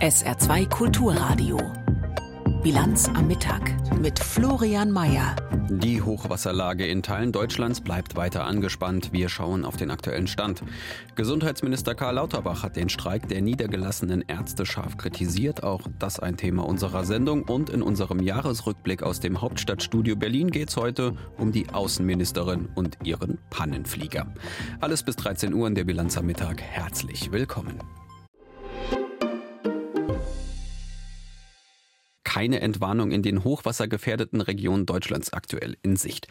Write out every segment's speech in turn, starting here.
SR2 Kulturradio. Bilanz am Mittag mit Florian Mayer. Die Hochwasserlage in Teilen Deutschlands bleibt weiter angespannt. Wir schauen auf den aktuellen Stand. Gesundheitsminister Karl Lauterbach hat den Streik der niedergelassenen Ärzte scharf kritisiert. Auch das ein Thema unserer Sendung. Und in unserem Jahresrückblick aus dem Hauptstadtstudio Berlin geht es heute um die Außenministerin und ihren Pannenflieger. Alles bis 13 Uhr in der Bilanz am Mittag. Herzlich willkommen. Keine Entwarnung in den hochwassergefährdeten Regionen Deutschlands aktuell in Sicht.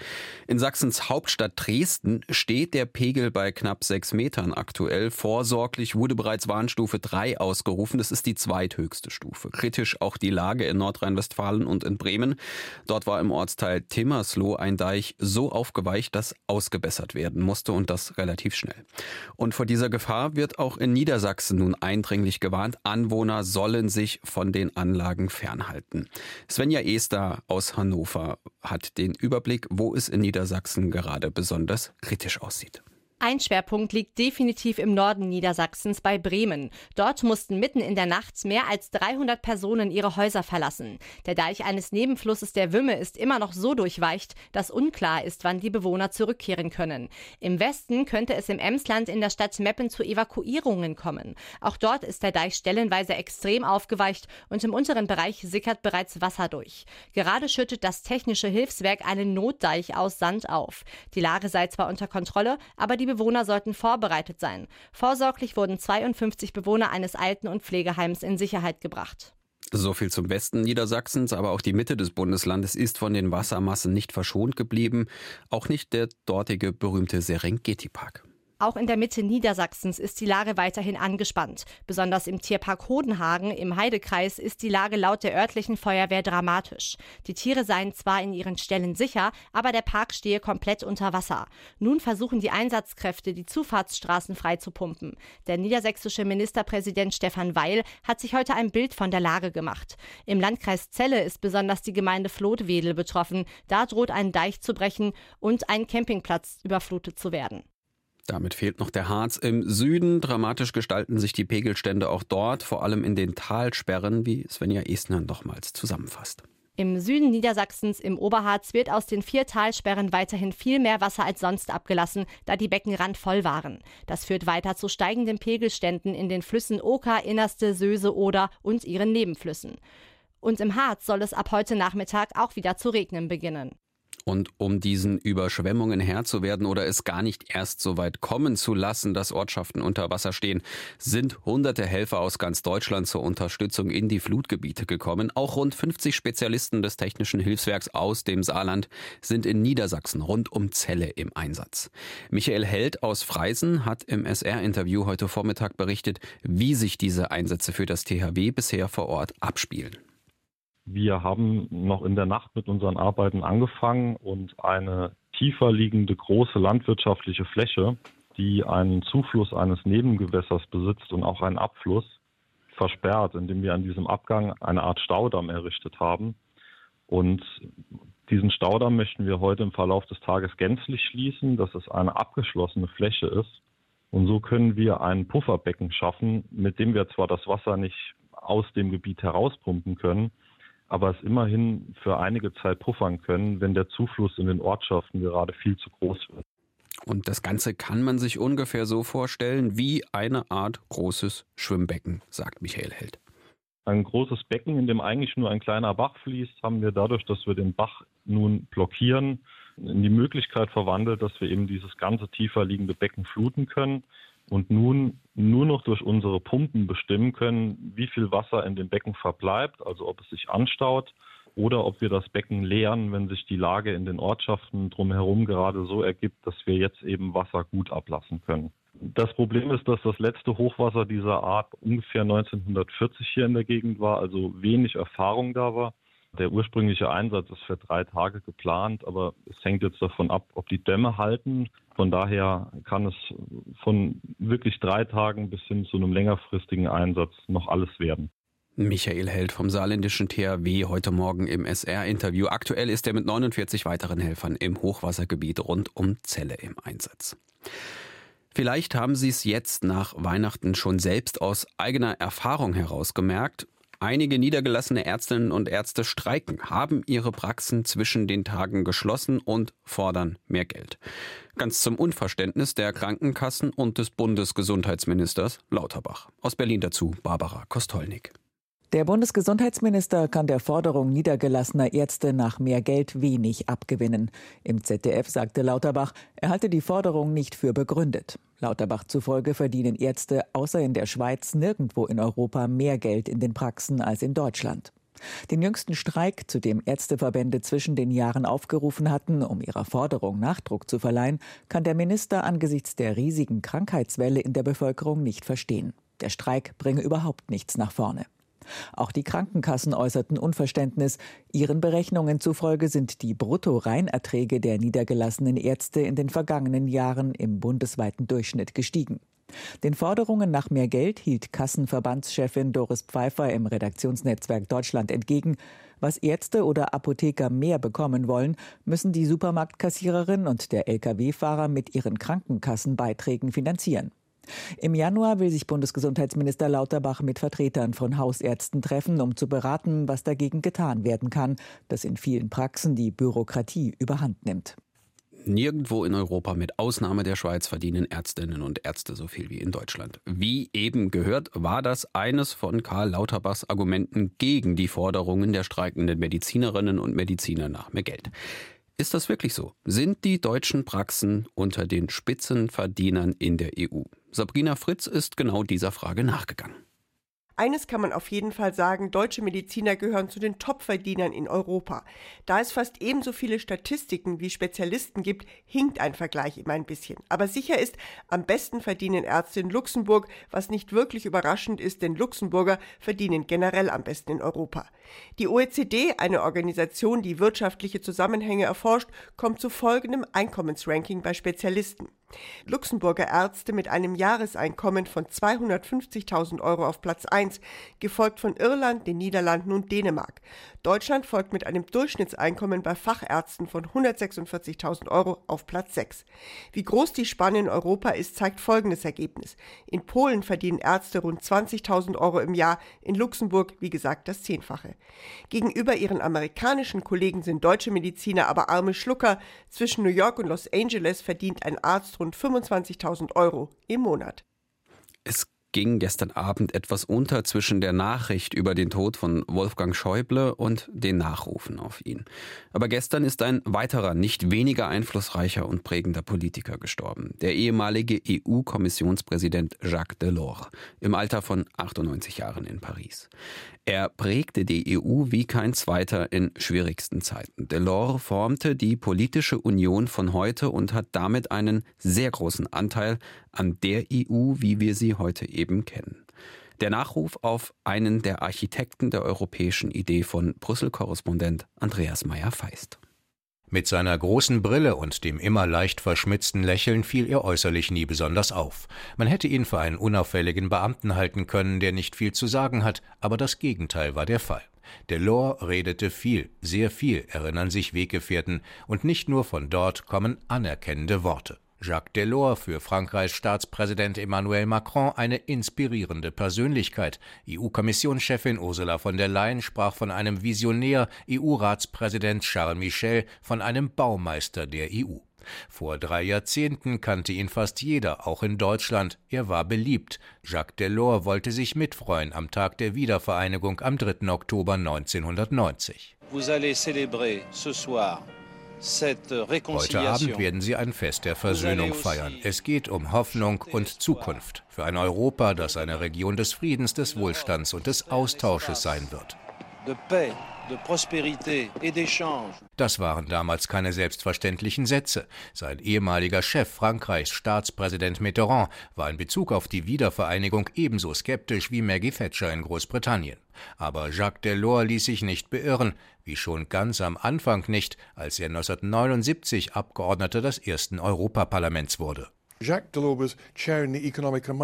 In Sachsens Hauptstadt Dresden steht der Pegel bei knapp sechs Metern aktuell. Vorsorglich wurde bereits Warnstufe 3 ausgerufen. Das ist die zweithöchste Stufe. Kritisch auch die Lage in Nordrhein-Westfalen und in Bremen. Dort war im Ortsteil Timmersloh ein Deich so aufgeweicht, dass ausgebessert werden musste und das relativ schnell. Und vor dieser Gefahr wird auch in Niedersachsen nun eindringlich gewarnt. Anwohner sollen sich von den Anlagen fernhalten berichten. Svenja Ester aus Hannover hat den Überblick, wo es in Niedersachsen gerade besonders kritisch aussieht. Ein Schwerpunkt liegt definitiv im Norden Niedersachsens bei Bremen. Dort mussten mitten in der Nacht mehr als 300 Personen ihre Häuser verlassen. Der Deich eines Nebenflusses der Wümme ist immer noch so durchweicht, dass unklar ist, wann die Bewohner zurückkehren können. Im Westen könnte es im Emsland in der Stadt Meppen zu Evakuierungen kommen. Auch dort ist der Deich stellenweise extrem aufgeweicht und im unteren Bereich sickert bereits Wasser durch. Gerade schüttet das technische Hilfswerk einen Notdeich aus Sand auf. Die Lage sei zwar unter Kontrolle, aber die Bewohner sollten vorbereitet sein. Vorsorglich wurden 52 Bewohner eines Alten- und Pflegeheims in Sicherheit gebracht. So viel zum Westen Niedersachsens, aber auch die Mitte des Bundeslandes ist von den Wassermassen nicht verschont geblieben, auch nicht der dortige berühmte Serengeti-Park. Auch in der Mitte Niedersachsens ist die Lage weiterhin angespannt. Besonders im Tierpark Hodenhagen im Heidekreis ist die Lage laut der örtlichen Feuerwehr dramatisch. Die Tiere seien zwar in ihren Ställen sicher, aber der Park stehe komplett unter Wasser. Nun versuchen die Einsatzkräfte, die Zufahrtsstraßen freizupumpen. Der niedersächsische Ministerpräsident Stefan Weil hat sich heute ein Bild von der Lage gemacht. Im Landkreis Celle ist besonders die Gemeinde Flothwedel betroffen. Da droht ein Deich zu brechen und ein Campingplatz überflutet zu werden. Damit fehlt noch der Harz im Süden. Dramatisch gestalten sich die Pegelstände auch dort, vor allem in den Talsperren, wie Svenja Estner nochmals zusammenfasst. Im Süden Niedersachsens im Oberharz wird aus den vier Talsperren weiterhin viel mehr Wasser als sonst abgelassen, da die Becken randvoll waren. Das führt weiter zu steigenden Pegelständen in den Flüssen Oka, Innerste, Söse, Oder und ihren Nebenflüssen. Und im Harz soll es ab heute Nachmittag auch wieder zu regnen beginnen. Und um diesen Überschwemmungen Herr zu werden oder es gar nicht erst so weit kommen zu lassen, dass Ortschaften unter Wasser stehen, sind hunderte Helfer aus ganz Deutschland zur Unterstützung in die Flutgebiete gekommen. Auch rund 50 Spezialisten des Technischen Hilfswerks aus dem Saarland sind in Niedersachsen rund um Celle im Einsatz. Michael Held aus Freisen hat im SR-Interview heute Vormittag berichtet, wie sich diese Einsätze für das THW bisher vor Ort abspielen. Wir haben noch in der Nacht mit unseren Arbeiten angefangen und eine tiefer liegende große landwirtschaftliche Fläche, die einen Zufluss eines Nebengewässers besitzt und auch einen Abfluss, versperrt, indem wir an diesem Abgang eine Art Staudamm errichtet haben. Und diesen Staudamm möchten wir heute im Verlauf des Tages gänzlich schließen, dass es eine abgeschlossene Fläche ist. Und so können wir ein Pufferbecken schaffen, mit dem wir zwar das Wasser nicht aus dem Gebiet herauspumpen können, aber es immerhin für einige Zeit puffern können, wenn der Zufluss in den Ortschaften gerade viel zu groß wird. Und das Ganze kann man sich ungefähr so vorstellen wie eine Art großes Schwimmbecken, sagt Michael Held. Ein großes Becken, in dem eigentlich nur ein kleiner Bach fließt, haben wir dadurch, dass wir den Bach nun blockieren, in die Möglichkeit verwandelt, dass wir eben dieses ganze tiefer liegende Becken fluten können und nun nur noch durch unsere Pumpen bestimmen können, wie viel Wasser in dem Becken verbleibt, also ob es sich anstaut oder ob wir das Becken leeren, wenn sich die Lage in den Ortschaften drumherum gerade so ergibt, dass wir jetzt eben Wasser gut ablassen können. Das Problem ist, dass das letzte Hochwasser dieser Art ungefähr 1940 hier in der Gegend war, also wenig Erfahrung da war. Der ursprüngliche Einsatz ist für drei Tage geplant, aber es hängt jetzt davon ab, ob die Dämme halten. Von daher kann es von wirklich drei Tagen bis hin zu einem längerfristigen Einsatz noch alles werden. Michael Held vom saarländischen THW heute Morgen im SR-Interview. Aktuell ist er mit 49 weiteren Helfern im Hochwassergebiet rund um Celle im Einsatz. Vielleicht haben Sie es jetzt nach Weihnachten schon selbst aus eigener Erfahrung heraus gemerkt. Einige niedergelassene Ärztinnen und Ärzte streiken, haben ihre Praxen zwischen den Tagen geschlossen und fordern mehr Geld. Ganz zum Unverständnis der Krankenkassen und des Bundesgesundheitsministers Lauterbach. Aus Berlin dazu Barbara Kostolnik. Der Bundesgesundheitsminister kann der Forderung niedergelassener Ärzte nach mehr Geld wenig abgewinnen. Im ZDF sagte Lauterbach, er halte die Forderung nicht für begründet. Lauterbach zufolge verdienen Ärzte außer in der Schweiz nirgendwo in Europa mehr Geld in den Praxen als in Deutschland. Den jüngsten Streik, zu dem Ärzteverbände zwischen den Jahren aufgerufen hatten, um ihrer Forderung Nachdruck zu verleihen, kann der Minister angesichts der riesigen Krankheitswelle in der Bevölkerung nicht verstehen. Der Streik bringe überhaupt nichts nach vorne. Auch die Krankenkassen äußerten Unverständnis. Ihren Berechnungen zufolge sind die Brutto-Reinerträge der niedergelassenen Ärzte in den vergangenen Jahren im bundesweiten Durchschnitt gestiegen. Den Forderungen nach mehr Geld hielt Kassenverbandschefin Doris Pfeiffer im Redaktionsnetzwerk Deutschland entgegen. Was Ärzte oder Apotheker mehr bekommen wollen, müssen die Supermarktkassiererin und der Lkw-Fahrer mit ihren Krankenkassenbeiträgen finanzieren. Im Januar will sich Bundesgesundheitsminister Lauterbach mit Vertretern von Hausärzten treffen, um zu beraten, was dagegen getan werden kann, dass in vielen Praxen die Bürokratie überhand nimmt. Nirgendwo in Europa, mit Ausnahme der Schweiz, verdienen Ärztinnen und Ärzte so viel wie in Deutschland. Wie eben gehört, war das eines von Karl Lauterbachs Argumenten gegen die Forderungen der streikenden Medizinerinnen und Mediziner nach mehr Geld. Ist das wirklich so? Sind die deutschen Praxen unter den Spitzenverdienern in der EU? Sabrina Fritz ist genau dieser Frage nachgegangen. Eines kann man auf jeden Fall sagen, deutsche Mediziner gehören zu den Top-Verdienern in Europa. Da es fast ebenso viele Statistiken wie Spezialisten gibt, hinkt ein Vergleich immer ein bisschen. Aber sicher ist, am besten verdienen Ärzte in Luxemburg, was nicht wirklich überraschend ist, denn Luxemburger verdienen generell am besten in Europa. Die OECD, eine Organisation, die wirtschaftliche Zusammenhänge erforscht, kommt zu folgendem Einkommensranking bei Spezialisten. Luxemburger Ärzte mit einem Jahreseinkommen von 250.000 Euro auf Platz 1, gefolgt von Irland, den Niederlanden und Dänemark. Deutschland folgt mit einem Durchschnittseinkommen bei Fachärzten von 146.000 Euro auf Platz 6. Wie groß die Spanne in Europa ist, zeigt folgendes Ergebnis. In Polen verdienen Ärzte rund 20.000 Euro im Jahr, in Luxemburg, wie gesagt, das Zehnfache. Gegenüber ihren amerikanischen Kollegen sind deutsche Mediziner aber arme Schlucker. Zwischen New York und Los Angeles verdient ein Arzt rund 25.000 Euro im Monat. Es ging gestern Abend etwas unter zwischen der Nachricht über den Tod von Wolfgang Schäuble und den Nachrufen auf ihn. Aber gestern ist ein weiterer, nicht weniger einflussreicher und prägender Politiker gestorben. Der ehemalige EU-Kommissionspräsident Jacques Delors im Alter von 98 Jahren in Paris. Er prägte die EU wie kein zweiter in schwierigsten Zeiten. Delors formte die politische Union von heute und hat damit einen sehr großen Anteil an der EU, wie wir sie heute eben kennen. Der Nachruf auf einen der Architekten der europäischen Idee von Brüssel-Korrespondent Andreas Meyer-Feist. Mit seiner großen Brille und dem immer leicht verschmitzten Lächeln fiel er äußerlich nie besonders auf. Man hätte ihn für einen unauffälligen Beamten halten können, der nicht viel zu sagen hat, aber das Gegenteil war der Fall. Delors redete viel, sehr viel, erinnern sich Weggefährten, und nicht nur von dort kommen anerkennende Worte. Jacques Delors für Frankreichs Staatspräsident Emmanuel Macron eine inspirierende Persönlichkeit. EU-Kommissionschefin Ursula von der Leyen sprach von einem Visionär, EU-Ratspräsident Charles Michel von einem Baumeister der EU. Vor drei Jahrzehnten kannte ihn fast jeder, auch in Deutschland. Er war beliebt. Jacques Delors wollte sich mitfreuen am Tag der Wiedervereinigung am 3. Oktober 1990. Vous allez célébrer ce soir Heute Abend werden Sie ein Fest der Versöhnung feiern. Es geht um Hoffnung und Zukunft für ein Europa, das eine Region des Friedens, des Wohlstands und des Austausches sein wird. Das waren damals keine selbstverständlichen Sätze. Sein ehemaliger Chef Frankreichs Staatspräsident Mitterrand war in Bezug auf die Wiedervereinigung ebenso skeptisch wie Maggie Thatcher in Großbritannien. Aber Jacques Delors ließ sich nicht beirren, wie schon ganz am Anfang nicht, als er 1979 Abgeordneter des ersten Europaparlaments wurde. Jacques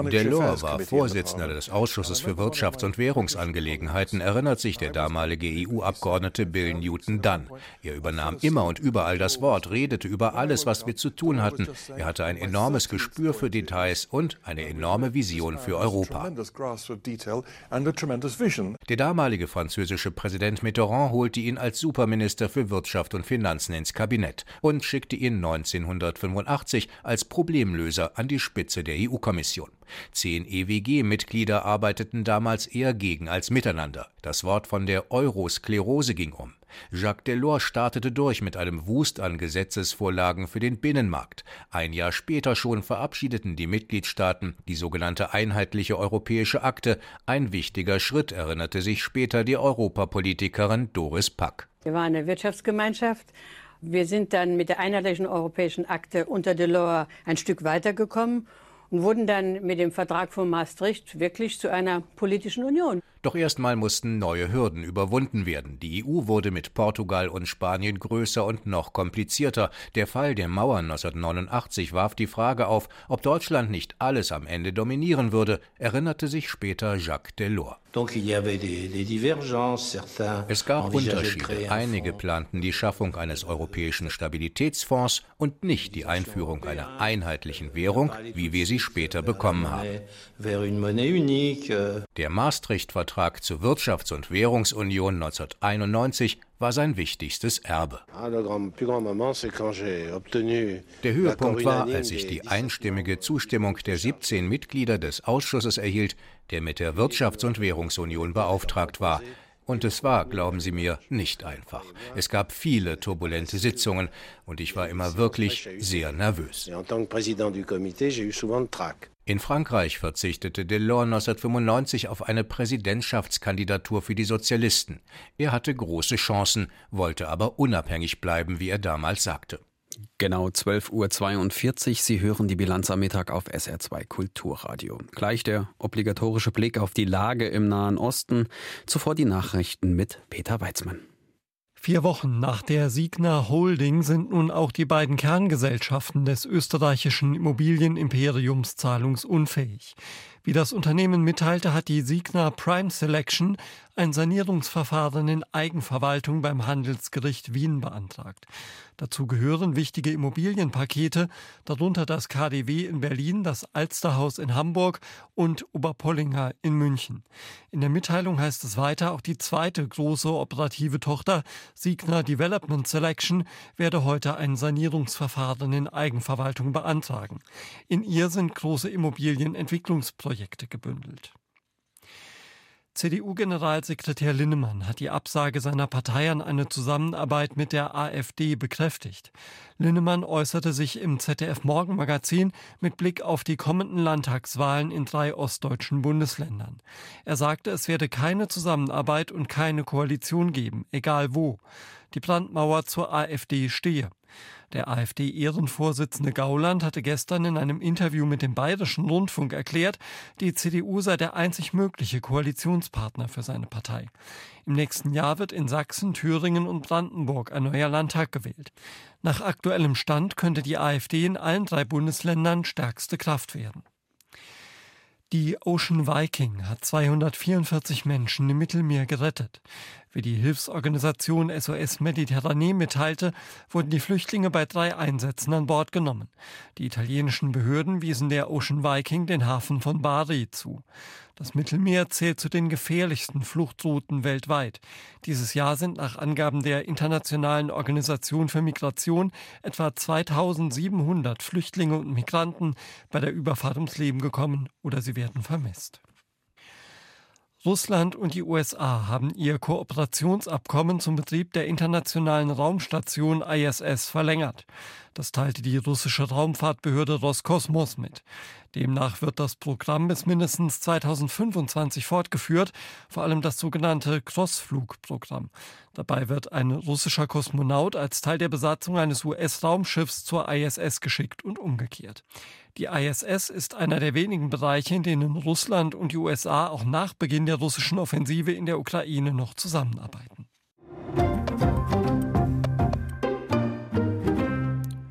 Delors war Vorsitzender des Ausschusses für Wirtschafts- und Währungsangelegenheiten, erinnert sich der damalige EU-Abgeordnete Bill Newton Dunn. Er übernahm immer und überall das Wort, redete über alles, was wir zu tun hatten. Er hatte ein enormes Gespür für Details und eine enorme Vision für Europa. Der damalige französische Präsident Mitterrand holte ihn als Superminister für Wirtschaft und Finanzen ins Kabinett und schickte ihn 1985 als Problemlöser Löser an die Spitze der EU-Kommission. Zehn EWG-Mitglieder arbeiteten damals eher gegen als miteinander. Das Wort von der Eurosklerose ging um. Jacques Delors startete durch mit einem Wust an Gesetzesvorlagen für den Binnenmarkt. Ein Jahr später schon verabschiedeten die Mitgliedstaaten die sogenannte einheitliche europäische Akte. Ein wichtiger Schritt, erinnerte sich später die Europapolitikerin Doris Pack. Wir waren eine Wirtschaftsgemeinschaft wir sind dann mit der einheitlichen europäischen Akte unter Delors ein Stück weitergekommen und wurden dann mit dem Vertrag von Maastricht wirklich zu einer politischen Union. Doch erstmal mussten neue Hürden überwunden werden. Die EU wurde mit Portugal und Spanien größer und noch komplizierter. Der Fall der Mauern 1989 warf die Frage auf, ob Deutschland nicht alles am Ende dominieren würde, erinnerte sich später Jacques Delors. Es gab Unterschiede. Einige planten die Schaffung eines europäischen Stabilitätsfonds und nicht die Einführung einer einheitlichen Währung, wie wir sie später bekommen haben. Der Maastricht-Vertrag Beitrag zur Wirtschafts- und Währungsunion 1991 war sein wichtigstes Erbe. Der Höhepunkt war, als ich die einstimmige Zustimmung der 17 Mitglieder des Ausschusses erhielt, der mit der Wirtschafts- und Währungsunion beauftragt war. Und es war, glauben Sie mir, nicht einfach. Es gab viele turbulente Sitzungen und ich war immer wirklich sehr nervös. In Frankreich verzichtete Delors 1995 auf eine Präsidentschaftskandidatur für die Sozialisten. Er hatte große Chancen, wollte aber unabhängig bleiben, wie er damals sagte. Genau 12.42 Uhr. Sie hören die Bilanz am Mittag auf SR2 Kulturradio. Gleich der obligatorische Blick auf die Lage im Nahen Osten. Zuvor die Nachrichten mit Peter Weizmann. Vier Wochen nach der Signa Holding sind nun auch die beiden Kerngesellschaften des österreichischen Immobilienimperiums zahlungsunfähig. Wie das Unternehmen mitteilte, hat die Signa Prime Selection ein Sanierungsverfahren in Eigenverwaltung beim Handelsgericht Wien beantragt. Dazu gehören wichtige Immobilienpakete, darunter das KDW in Berlin, das Alsterhaus in Hamburg und Oberpollinger in München. In der Mitteilung heißt es weiter, auch die zweite große operative Tochter, Signa Development Selection, werde heute ein Sanierungsverfahren in Eigenverwaltung beantragen. In ihr sind große Immobilienentwicklungsprojekte gebündelt. CDU-Generalsekretär Linnemann hat die Absage seiner Partei an eine Zusammenarbeit mit der AfD bekräftigt. Linnemann äußerte sich im ZDF Morgenmagazin mit Blick auf die kommenden Landtagswahlen in drei ostdeutschen Bundesländern. Er sagte, es werde keine Zusammenarbeit und keine Koalition geben, egal wo. Die Brandmauer zur AfD stehe. Der AfD-Ehrenvorsitzende Gauland hatte gestern in einem Interview mit dem Bayerischen Rundfunk erklärt, die CDU sei der einzig mögliche Koalitionspartner für seine Partei. Im nächsten Jahr wird in Sachsen, Thüringen und Brandenburg ein neuer Landtag gewählt. Nach aktuellem Stand könnte die AfD in allen drei Bundesländern stärkste Kraft werden. Die Ocean Viking hat 244 Menschen im Mittelmeer gerettet. Wie die Hilfsorganisation SOS Mediterranee mitteilte, wurden die Flüchtlinge bei drei Einsätzen an Bord genommen. Die italienischen Behörden wiesen der Ocean Viking den Hafen von Bari zu. Das Mittelmeer zählt zu den gefährlichsten Fluchtrouten weltweit. Dieses Jahr sind nach Angaben der Internationalen Organisation für Migration etwa 2700 Flüchtlinge und Migranten bei der Überfahrt ums Leben gekommen oder sie werden vermisst. Russland und die USA haben ihr Kooperationsabkommen zum Betrieb der internationalen Raumstation ISS verlängert. Das teilte die russische Raumfahrtbehörde Roskosmos mit. Demnach wird das Programm bis mindestens 2025 fortgeführt, vor allem das sogenannte Crossflug-Programm. Dabei wird ein russischer Kosmonaut als Teil der Besatzung eines US-Raumschiffs zur ISS geschickt und umgekehrt. Die ISS ist einer der wenigen Bereiche, in denen Russland und die USA auch nach Beginn der russischen Offensive in der Ukraine noch zusammenarbeiten.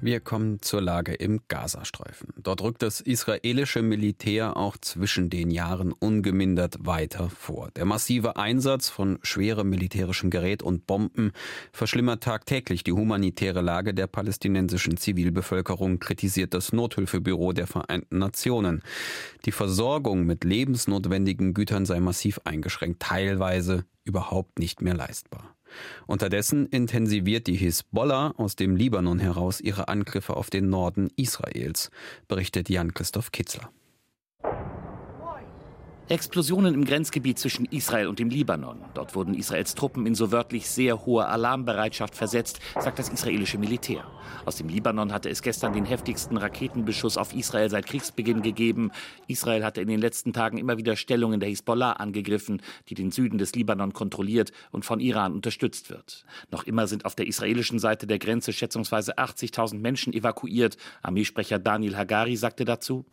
Wir kommen zur Lage im Gazastreifen. Dort rückt das israelische Militär auch zwischen den Jahren ungemindert weiter vor. Der massive Einsatz von schwerem militärischem Gerät und Bomben verschlimmert tagtäglich die humanitäre Lage der palästinensischen Zivilbevölkerung, kritisiert das Nothilfebüro der Vereinten Nationen. Die Versorgung mit lebensnotwendigen Gütern sei massiv eingeschränkt, teilweise überhaupt nicht mehr leistbar. Unterdessen intensiviert die Hisbollah aus dem Libanon heraus ihre Angriffe auf den Norden Israels, berichtet Jan-Christoph Kitzler. Explosionen im Grenzgebiet zwischen Israel und dem Libanon. Dort wurden Israels Truppen in so wörtlich sehr hohe Alarmbereitschaft versetzt, sagt das israelische Militär. Aus dem Libanon hatte es gestern den heftigsten Raketenbeschuss auf Israel seit Kriegsbeginn gegeben. Israel hatte in den letzten Tagen immer wieder Stellungen der Hisbollah angegriffen, die den Süden des Libanon kontrolliert und von Iran unterstützt wird. Noch immer sind auf der israelischen Seite der Grenze schätzungsweise 80.000 Menschen evakuiert. Armeesprecher Daniel Hagari sagte dazu,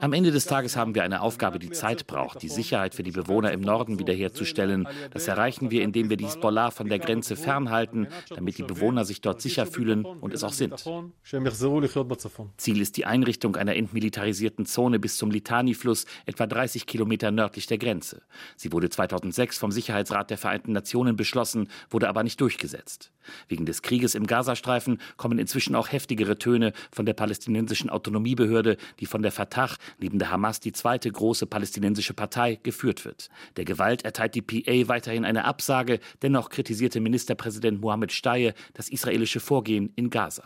am Ende des Tages haben wir eine Aufgabe, die Zeit braucht, die Sicherheit für die Bewohner im Norden wiederherzustellen. Das erreichen wir, indem wir die Hisbollah von der Grenze fernhalten, damit die Bewohner sich dort sicher fühlen und es auch sind. Ziel ist die Einrichtung einer entmilitarisierten Zone bis zum Litani-Fluss, etwa 30 Kilometer nördlich der Grenze. Sie wurde 2006 vom Sicherheitsrat der Vereinten Nationen beschlossen, wurde aber nicht durchgesetzt. Wegen des Krieges im Gazastreifen kommen inzwischen auch heftigere Töne von der palästinensischen Autonomiebehörde, die von der Fatah neben der Hamas die zweite große palästinensische Partei geführt wird. Der Gewalt erteilt die PA weiterhin eine Absage, dennoch kritisierte Ministerpräsident Mohammed Steyer das israelische Vorgehen in Gaza.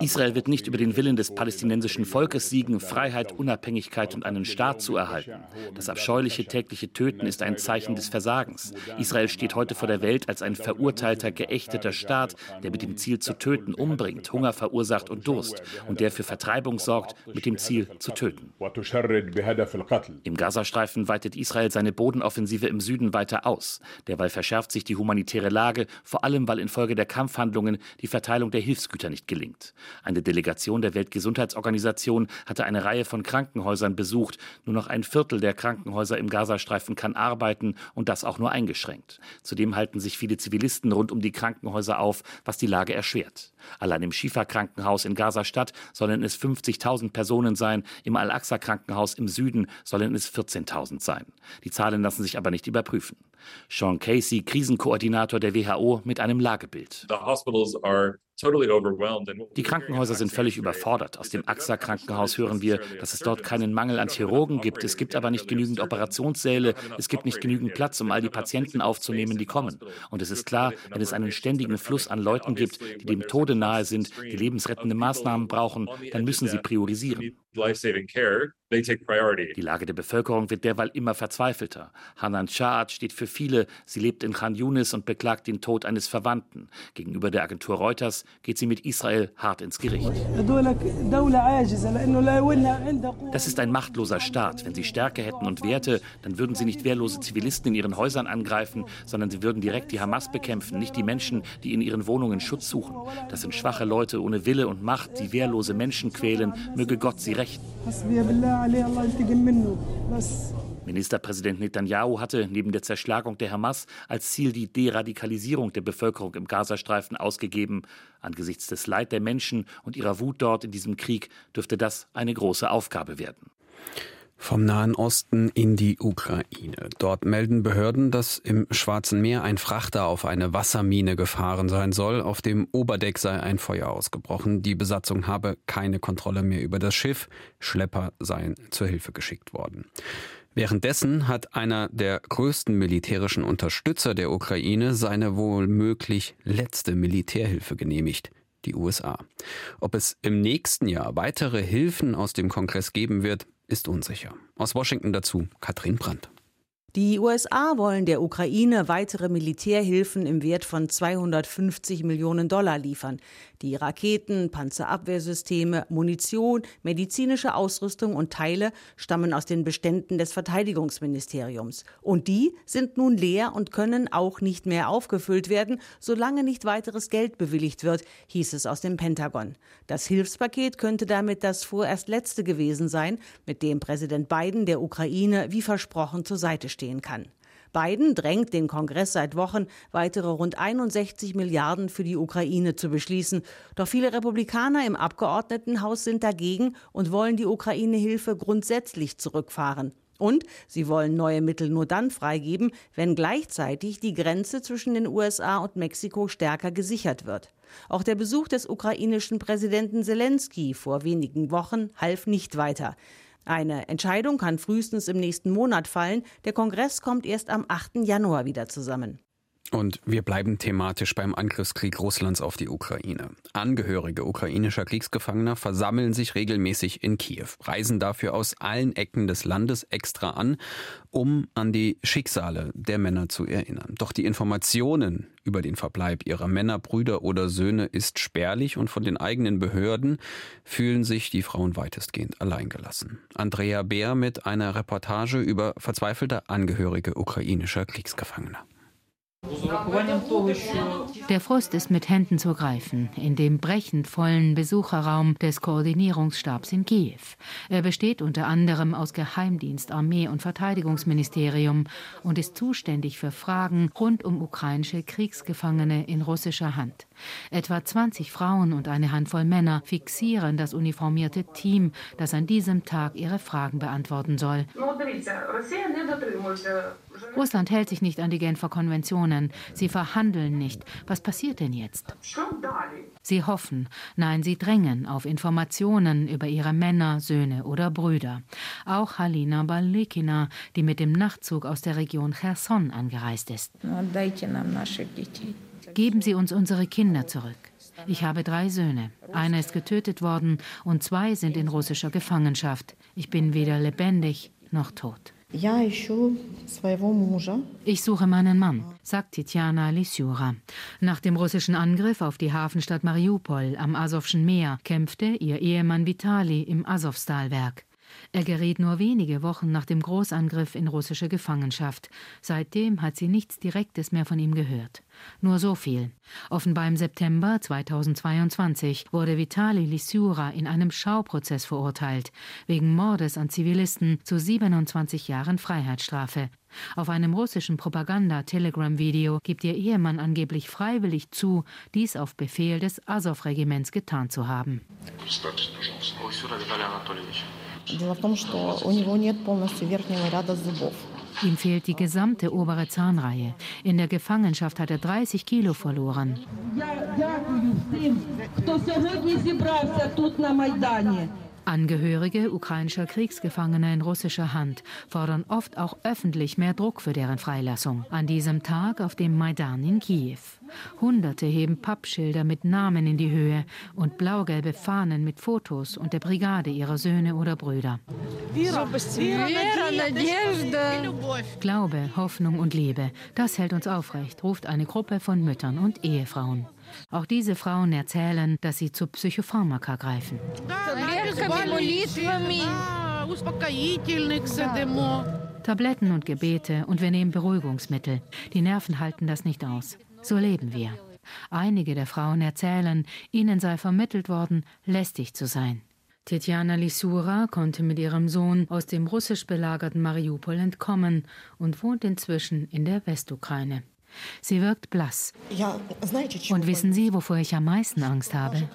Israel wird nicht über den Willen des palästinensischen Volkes siegen, Freiheit, Unabhängigkeit und einen Staat zu erhalten. Das abscheuliche tägliche Töten ist ein Zeichen des Versagens. Israel steht heute vor der Welt als ein verurteilter, geächteter Staat, der mit dem Ziel zu töten umbringt, Hunger verursacht und Durst und der für Vertreibung sorgt mit dem Ziel zu töten. Im Gazastreifen weitet Israel seine Bodenoffensive im Süden weiter aus. Derweil verschärft sich die humanitäre Lage, vor allem weil infolge der Kampfhandlungen die Verteilung der Hilfs Hilfsgüter nicht gelingt. Eine Delegation der Weltgesundheitsorganisation hatte eine Reihe von Krankenhäusern besucht. Nur noch ein Viertel der Krankenhäuser im Gazastreifen kann arbeiten und das auch nur eingeschränkt. Zudem halten sich viele Zivilisten rund um die Krankenhäuser auf, was die Lage erschwert. Allein im Schifa-Krankenhaus in Gaza-Stadt sollen es 50.000 Personen sein, im Al-Aqsa-Krankenhaus im Süden sollen es 14.000 sein. Die Zahlen lassen sich aber nicht überprüfen. Sean Casey, Krisenkoordinator der WHO, mit einem Lagebild. Die Krankenhäuser sind völlig überfordert. Aus dem AXA-Krankenhaus hören wir, dass es dort keinen Mangel an Chirurgen gibt. Es gibt aber nicht genügend Operationssäle. Es gibt nicht genügend Platz, um all die Patienten aufzunehmen, die kommen. Und es ist klar, wenn es einen ständigen Fluss an Leuten gibt, die dem Tode nahe sind, die lebensrettende Maßnahmen brauchen, dann müssen sie priorisieren. Die Lage der Bevölkerung wird derweil immer verzweifelter. Hanan Shaad steht für viele. Sie lebt in Khan Yunis und beklagt den Tod eines Verwandten. Gegenüber der Agentur Reuters geht sie mit Israel hart ins Gericht. Das ist ein machtloser Staat. Wenn sie Stärke hätten und Werte, dann würden sie nicht wehrlose Zivilisten in ihren Häusern angreifen, sondern sie würden direkt die Hamas bekämpfen, nicht die Menschen, die in ihren Wohnungen Schutz suchen. Das sind schwache Leute ohne Wille und Macht, die wehrlose Menschen quälen. Möge Gott sie rächen. Ministerpräsident Netanyahu hatte neben der Zerschlagung der Hamas als Ziel die Deradikalisierung der Bevölkerung im Gazastreifen ausgegeben. Angesichts des Leid der Menschen und ihrer Wut dort in diesem Krieg dürfte das eine große Aufgabe werden. Vom Nahen Osten in die Ukraine. Dort melden Behörden, dass im Schwarzen Meer ein Frachter auf eine Wassermine gefahren sein soll. Auf dem Oberdeck sei ein Feuer ausgebrochen. Die Besatzung habe keine Kontrolle mehr über das Schiff. Schlepper seien zur Hilfe geschickt worden. Währenddessen hat einer der größten militärischen Unterstützer der Ukraine seine wohl möglich letzte Militärhilfe genehmigt die USA. Ob es im nächsten Jahr weitere Hilfen aus dem Kongress geben wird, ist unsicher. Aus Washington dazu Katrin Brandt. Die USA wollen der Ukraine weitere Militärhilfen im Wert von 250 Millionen Dollar liefern. Die Raketen, Panzerabwehrsysteme, Munition, medizinische Ausrüstung und Teile stammen aus den Beständen des Verteidigungsministeriums. Und die sind nun leer und können auch nicht mehr aufgefüllt werden, solange nicht weiteres Geld bewilligt wird, hieß es aus dem Pentagon. Das Hilfspaket könnte damit das vorerst letzte gewesen sein, mit dem Präsident Biden der Ukraine wie versprochen zur Seite stehen kann. Biden drängt den Kongress seit Wochen, weitere rund 61 Milliarden für die Ukraine zu beschließen. Doch viele Republikaner im Abgeordnetenhaus sind dagegen und wollen die Ukraine-Hilfe grundsätzlich zurückfahren. Und sie wollen neue Mittel nur dann freigeben, wenn gleichzeitig die Grenze zwischen den USA und Mexiko stärker gesichert wird. Auch der Besuch des ukrainischen Präsidenten Zelensky vor wenigen Wochen half nicht weiter. Eine Entscheidung kann frühestens im nächsten Monat fallen. Der Kongress kommt erst am 8. Januar wieder zusammen. Und wir bleiben thematisch beim Angriffskrieg Russlands auf die Ukraine. Angehörige ukrainischer Kriegsgefangener versammeln sich regelmäßig in Kiew, reisen dafür aus allen Ecken des Landes extra an, um an die Schicksale der Männer zu erinnern. Doch die Informationen über den Verbleib ihrer Männer, Brüder oder Söhne ist spärlich und von den eigenen Behörden fühlen sich die Frauen weitestgehend alleingelassen. Andrea Beer mit einer Reportage über verzweifelte Angehörige ukrainischer Kriegsgefangener. Der Frust ist mit Händen zu greifen in dem brechend vollen Besucherraum des Koordinierungsstabs in Kiew. Er besteht unter anderem aus Geheimdienst, Armee und Verteidigungsministerium und ist zuständig für Fragen rund um ukrainische Kriegsgefangene in russischer Hand. Etwa 20 Frauen und eine Handvoll Männer fixieren das uniformierte Team, das an diesem Tag ihre Fragen beantworten soll. Russland hält sich nicht an die Genfer Konventionen. Sie verhandeln nicht. Was passiert denn jetzt? Sie hoffen, nein, sie drängen auf Informationen über ihre Männer, Söhne oder Brüder. Auch Halina Balikina, die mit dem Nachtzug aus der Region Cherson angereist ist. Geben Sie uns unsere Kinder zurück. Ich habe drei Söhne. Einer ist getötet worden und zwei sind in russischer Gefangenschaft. Ich bin weder lebendig noch tot. Ich suche meinen Mann, sagt Titjana Lisyura. Nach dem russischen Angriff auf die Hafenstadt Mariupol am Asowschen Meer kämpfte ihr Ehemann Vitali im Asowstalwerk. Er geriet nur wenige Wochen nach dem Großangriff in russische Gefangenschaft. Seitdem hat sie nichts Direktes mehr von ihm gehört. Nur so viel. Offenbar im September 2022 wurde Vitali Lisura in einem Schauprozess verurteilt, wegen Mordes an Zivilisten zu 27 Jahren Freiheitsstrafe. Auf einem russischen Propaganda-Telegram-Video gibt ihr Ehemann angeblich freiwillig zu, dies auf Befehl des Azov-Regiments getan zu haben. Дело в том, что у него нет полностью верхнего ряда зубов. Ihm fehlt die gesamte obere Zahnreihe. In der Gefangenschaft hat er 30 Kilo verloren. Angehörige ukrainischer Kriegsgefangener in russischer Hand fordern oft auch öffentlich mehr Druck für deren Freilassung. An diesem Tag auf dem Maidan in Kiew. Hunderte heben Pappschilder mit Namen in die Höhe und blau-gelbe Fahnen mit Fotos und der Brigade ihrer Söhne oder Brüder. Glaube, Hoffnung und Liebe, das hält uns aufrecht, ruft eine Gruppe von Müttern und Ehefrauen. Auch diese Frauen erzählen, dass sie zu Psychopharmaka greifen. Tabletten und Gebete und wir nehmen Beruhigungsmittel. Die Nerven halten das nicht aus. So leben wir. Einige der Frauen erzählen, ihnen sei vermittelt worden, lästig zu sein. Tetjana Lisura konnte mit ihrem Sohn aus dem russisch belagerten Mariupol entkommen und wohnt inzwischen in der Westukraine. Sie wirkt blass. Und wissen Sie, wovor ich am meisten Angst habe?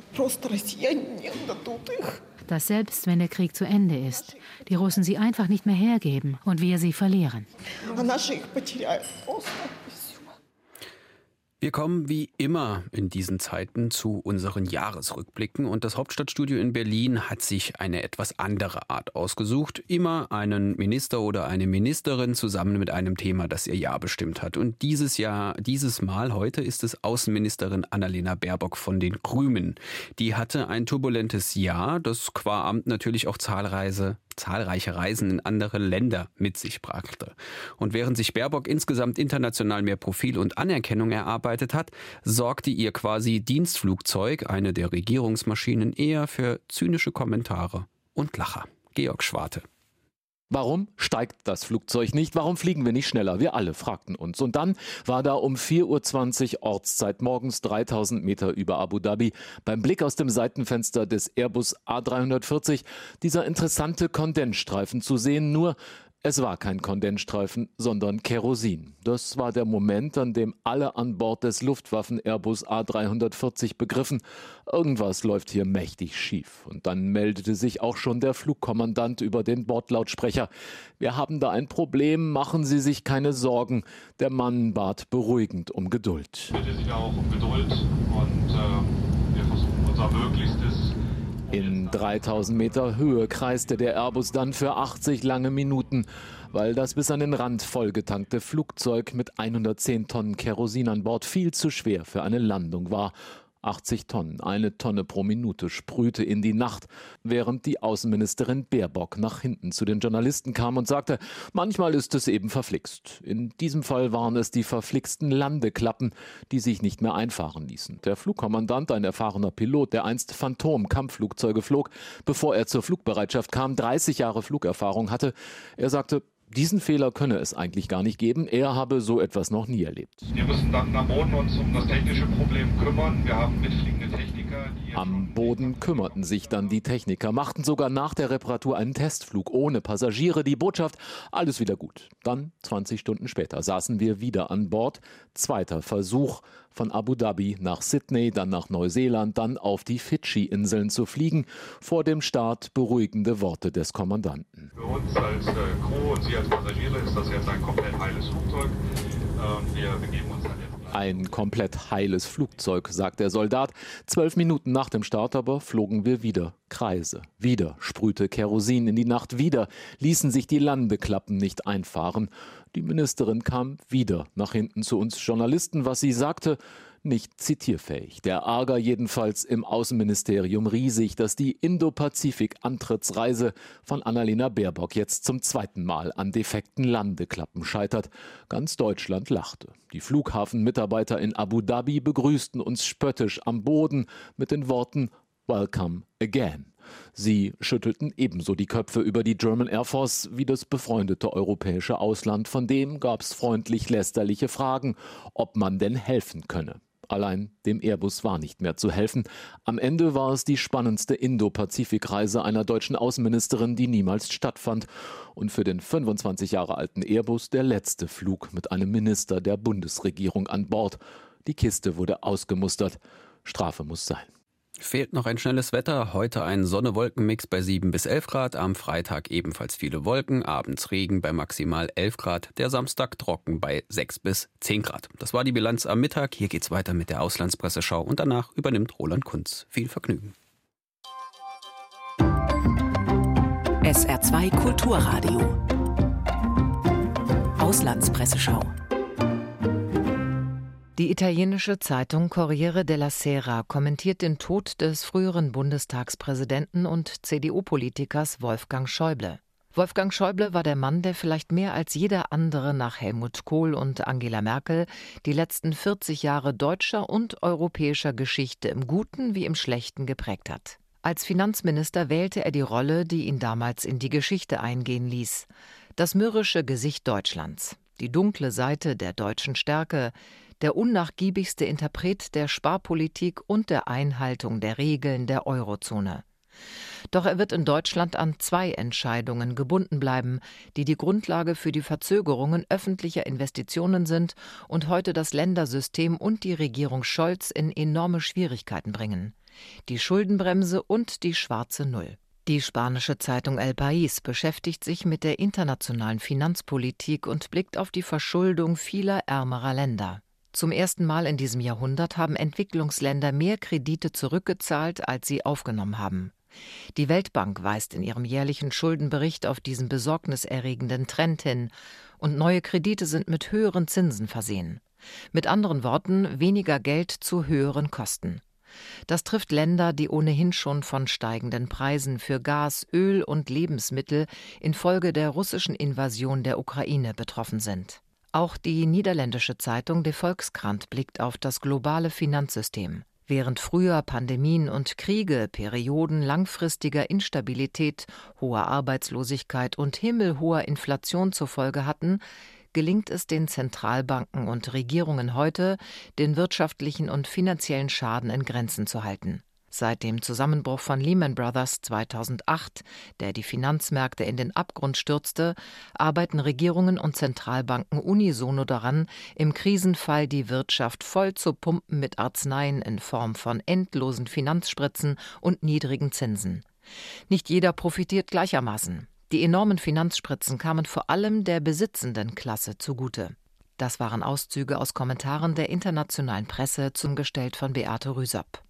Dass selbst wenn der Krieg zu Ende ist, die Russen sie einfach nicht mehr hergeben und wir sie verlieren. Wir kommen wie immer in diesen Zeiten zu unseren Jahresrückblicken und das Hauptstadtstudio in Berlin hat sich eine etwas andere Art ausgesucht. Immer einen Minister oder eine Ministerin zusammen mit einem Thema, das ihr Jahr bestimmt hat. Und dieses Jahr, dieses Mal heute ist es Außenministerin Annalena Baerbock von den Grünen. Die hatte ein turbulentes Jahr, das qua Amt natürlich auch zahlreiche zahlreiche Reisen in andere Länder mit sich brachte. Und während sich Baerbock insgesamt international mehr Profil und Anerkennung erarbeitet hat, sorgte ihr quasi Dienstflugzeug, eine der Regierungsmaschinen, eher für zynische Kommentare und Lacher. Georg Schwarte. Warum steigt das Flugzeug nicht? Warum fliegen wir nicht schneller? Wir alle fragten uns. Und dann war da um 4.20 Uhr Ortszeit morgens 3000 Meter über Abu Dhabi beim Blick aus dem Seitenfenster des Airbus A340 dieser interessante Kondensstreifen zu sehen. Nur Es war kein Kondensstreifen, sondern Kerosin. Das war der Moment, an dem alle an Bord des Luftwaffen-Airbus A340 begriffen, irgendwas läuft hier mächtig schief. Und dann meldete sich auch schon der Flugkommandant über den Bordlautsprecher. Wir haben da ein Problem, machen Sie sich keine Sorgen. Der Mann bat beruhigend um Geduld. Bitte Sie auch um Geduld und äh, wir versuchen unser Möglichstes in 3000 Meter Höhe kreiste der Airbus dann für 80 lange Minuten, weil das bis an den Rand vollgetankte Flugzeug mit 110 Tonnen Kerosin an Bord viel zu schwer für eine Landung war 80 Tonnen, eine Tonne pro Minute, sprühte in die Nacht, während die Außenministerin Baerbock nach hinten zu den Journalisten kam und sagte, manchmal ist es eben verflixt. In diesem Fall waren es die verflixten Landeklappen, die sich nicht mehr einfahren ließen. Der Flugkommandant, ein erfahrener Pilot, der einst Phantom-Kampfflugzeuge flog, bevor er zur Flugbereitschaft kam, 30 Jahre Flugerfahrung hatte, er sagte, diesen Fehler könne es eigentlich gar nicht geben. Er habe so etwas noch nie erlebt. Wir müssen dann am Boden uns um das technische Problem kümmern. Wir haben mitfliegende Techniker. Am Boden kümmerten sich dann die Techniker, machten sogar nach der Reparatur einen Testflug ohne Passagiere. Die Botschaft, alles wieder gut. Dann, 20 Stunden später, saßen wir wieder an Bord. Zweiter Versuch von Abu Dhabi nach Sydney, dann nach Neuseeland, dann auf die Fidschi-Inseln zu fliegen. Vor dem Start beruhigende Worte des Kommandanten. Für uns als äh, Crew und Sie als Passagiere ist das jetzt ein komplett heiles Flugzeug. Ähm, wir begeben uns dann jetzt ein komplett heiles Flugzeug, sagt der Soldat. Zwölf Minuten nach dem Start aber flogen wir wieder Kreise. Wieder sprühte Kerosin in die Nacht. Wieder ließen sich die Landeklappen nicht einfahren. Die Ministerin kam wieder nach hinten zu uns Journalisten. Was sie sagte, nicht zitierfähig. Der Ärger jedenfalls im Außenministerium riesig, dass die Indo-Pazifik-Antrittsreise von Annalena Baerbock jetzt zum zweiten Mal an defekten Landeklappen scheitert. Ganz Deutschland lachte. Die Flughafenmitarbeiter in Abu Dhabi begrüßten uns spöttisch am Boden mit den Worten Welcome again. Sie schüttelten ebenso die Köpfe über die German Air Force wie das befreundete europäische Ausland, von dem gab es freundlich lästerliche Fragen, ob man denn helfen könne. Allein dem Airbus war nicht mehr zu helfen. Am Ende war es die spannendste Indo-Pazifik-Reise einer deutschen Außenministerin, die niemals stattfand. Und für den 25 Jahre alten Airbus der letzte Flug mit einem Minister der Bundesregierung an Bord. Die Kiste wurde ausgemustert. Strafe muss sein. Fehlt noch ein schnelles Wetter. Heute ein Sonne-Wolken-Mix bei 7 bis 11 Grad. Am Freitag ebenfalls viele Wolken. Abends Regen bei maximal 11 Grad. Der Samstag trocken bei 6 bis 10 Grad. Das war die Bilanz am Mittag. Hier geht's weiter mit der Auslandspresseschau und danach übernimmt Roland Kunz. Viel Vergnügen. SR2 Kulturradio. Auslandspresseschau. Die italienische Zeitung Corriere della Sera kommentiert den Tod des früheren Bundestagspräsidenten und CDU-Politikers Wolfgang Schäuble. Wolfgang Schäuble war der Mann, der vielleicht mehr als jeder andere nach Helmut Kohl und Angela Merkel die letzten 40 Jahre deutscher und europäischer Geschichte im Guten wie im Schlechten geprägt hat. Als Finanzminister wählte er die Rolle, die ihn damals in die Geschichte eingehen ließ. Das mürrische Gesicht Deutschlands, die dunkle Seite der deutschen Stärke, der unnachgiebigste Interpret der Sparpolitik und der Einhaltung der Regeln der Eurozone. Doch er wird in Deutschland an zwei Entscheidungen gebunden bleiben, die die Grundlage für die Verzögerungen öffentlicher Investitionen sind und heute das Ländersystem und die Regierung Scholz in enorme Schwierigkeiten bringen. Die Schuldenbremse und die schwarze Null. Die spanische Zeitung El País beschäftigt sich mit der internationalen Finanzpolitik und blickt auf die Verschuldung vieler ärmerer Länder. Zum ersten Mal in diesem Jahrhundert haben Entwicklungsländer mehr Kredite zurückgezahlt, als sie aufgenommen haben. Die Weltbank weist in ihrem jährlichen Schuldenbericht auf diesen besorgniserregenden Trend hin, und neue Kredite sind mit höheren Zinsen versehen. Mit anderen Worten, weniger Geld zu höheren Kosten. Das trifft Länder, die ohnehin schon von steigenden Preisen für Gas, Öl und Lebensmittel infolge der russischen Invasion der Ukraine betroffen sind. Auch die niederländische Zeitung De Volkskrant blickt auf das globale Finanzsystem. Während früher Pandemien und Kriege Perioden langfristiger Instabilität, hoher Arbeitslosigkeit und himmelhoher Inflation zur Folge hatten, gelingt es den Zentralbanken und Regierungen heute, den wirtschaftlichen und finanziellen Schaden in Grenzen zu halten. Seit dem Zusammenbruch von Lehman Brothers 2008, der die Finanzmärkte in den Abgrund stürzte, arbeiten Regierungen und Zentralbanken unisono daran, im Krisenfall die Wirtschaft voll zu pumpen mit Arzneien in Form von endlosen Finanzspritzen und niedrigen Zinsen. Nicht jeder profitiert gleichermaßen. Die enormen Finanzspritzen kamen vor allem der besitzenden Klasse zugute. Das waren Auszüge aus Kommentaren der internationalen Presse, zum Gestellt von Beate Rüsop.